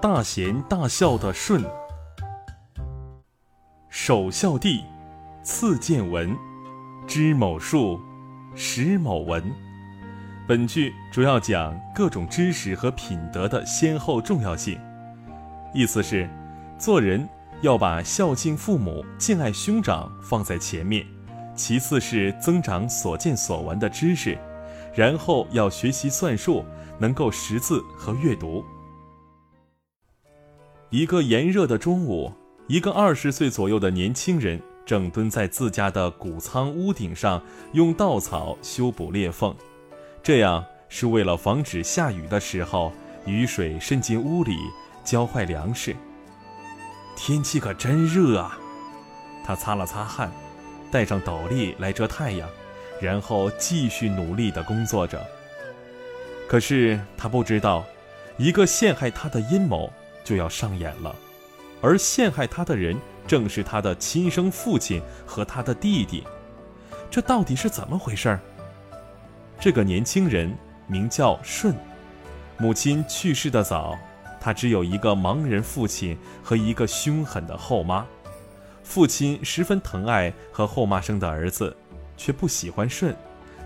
大贤大孝的舜。首孝弟，次见闻，知某数，识某文。本句主要讲各种知识和品德的先后重要性，意思是，做人要把孝敬父母、敬爱兄长放在前面，其次是增长所见所闻的知识，然后要学习算术，能够识字和阅读。一个炎热的中午，一个二十岁左右的年轻人正蹲在自家的谷仓屋顶上，用稻草修补裂缝。这样是为了防止下雨的时候雨水渗进屋里浇坏粮食。天气可真热啊！他擦了擦汗，戴上斗笠来遮太阳，然后继续努力地工作着。可是他不知道，一个陷害他的阴谋就要上演了，而陷害他的人正是他的亲生父亲和他的弟弟。这到底是怎么回事儿？这个年轻人名叫舜，母亲去世的早，他只有一个盲人父亲和一个凶狠的后妈。父亲十分疼爱和后妈生的儿子，却不喜欢舜，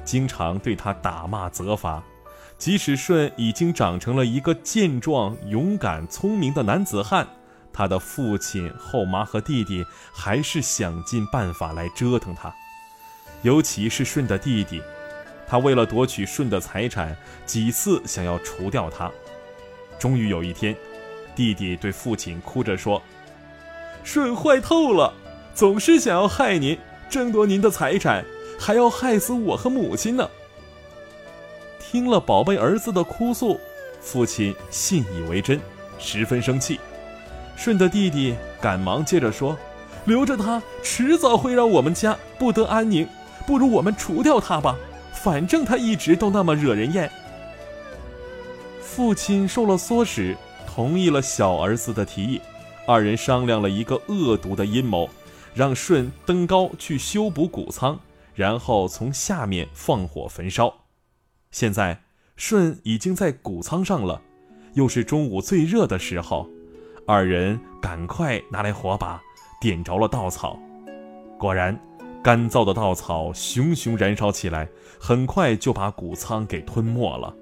经常对他打骂责罚。即使舜已经长成了一个健壮、勇敢、聪明的男子汉，他的父亲、后妈和弟弟还是想尽办法来折腾他，尤其是舜的弟弟。他为了夺取舜的财产，几次想要除掉他。终于有一天，弟弟对父亲哭着说：“舜坏透了，总是想要害您，争夺您的财产，还要害死我和母亲呢。”听了宝贝儿子的哭诉，父亲信以为真，十分生气。舜的弟弟赶忙接着说：“留着他，迟早会让我们家不得安宁，不如我们除掉他吧。”反正他一直都那么惹人厌。父亲受了唆使，同意了小儿子的提议。二人商量了一个恶毒的阴谋，让舜登高去修补谷仓，然后从下面放火焚烧。现在舜已经在谷仓上了，又是中午最热的时候，二人赶快拿来火把，点着了稻草。果然。干燥的稻草熊熊燃烧起来，很快就把谷仓给吞没了。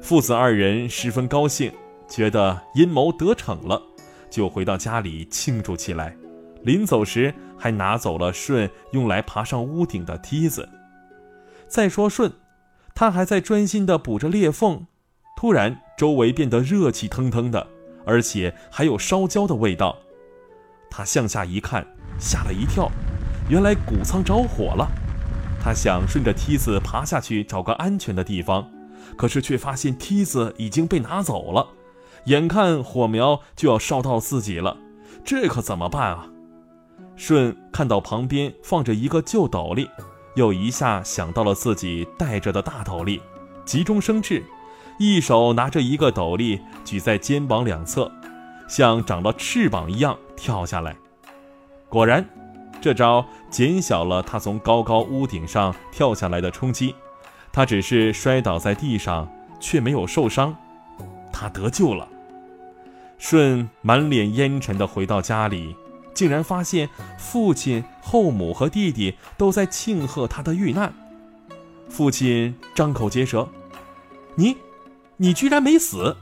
父子二人十分高兴，觉得阴谋得逞了，就回到家里庆祝起来。临走时，还拿走了舜用来爬上屋顶的梯子。再说舜，他还在专心地补着裂缝，突然周围变得热气腾腾的，而且还有烧焦的味道。他向下一看，吓了一跳。原来谷仓着火了，他想顺着梯子爬下去找个安全的地方，可是却发现梯子已经被拿走了，眼看火苗就要烧到自己了，这可怎么办啊？舜看到旁边放着一个旧斗笠，又一下想到了自己戴着的大斗笠，急中生智，一手拿着一个斗笠举在肩膀两侧，像长了翅膀一样跳下来，果然。这招减小了他从高高屋顶上跳下来的冲击，他只是摔倒在地上，却没有受伤，他得救了。舜满脸烟尘地回到家里，竟然发现父亲、后母和弟弟都在庆贺他的遇难。父亲张口结舌：“你，你居然没死！”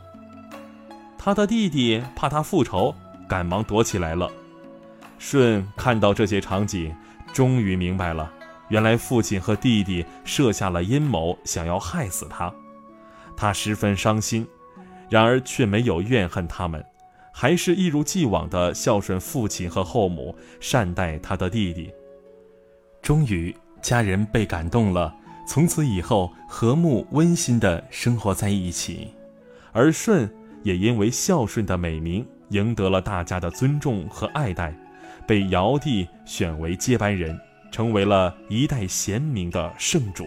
他的弟弟怕他复仇，赶忙躲起来了。舜看到这些场景，终于明白了，原来父亲和弟弟设下了阴谋，想要害死他。他十分伤心，然而却没有怨恨他们，还是一如既往的孝顺父亲和后母，善待他的弟弟。终于，家人被感动了，从此以后和睦温馨的生活在一起，而舜也因为孝顺的美名，赢得了大家的尊重和爱戴。被尧帝选为接班人，成为了一代贤明的圣主。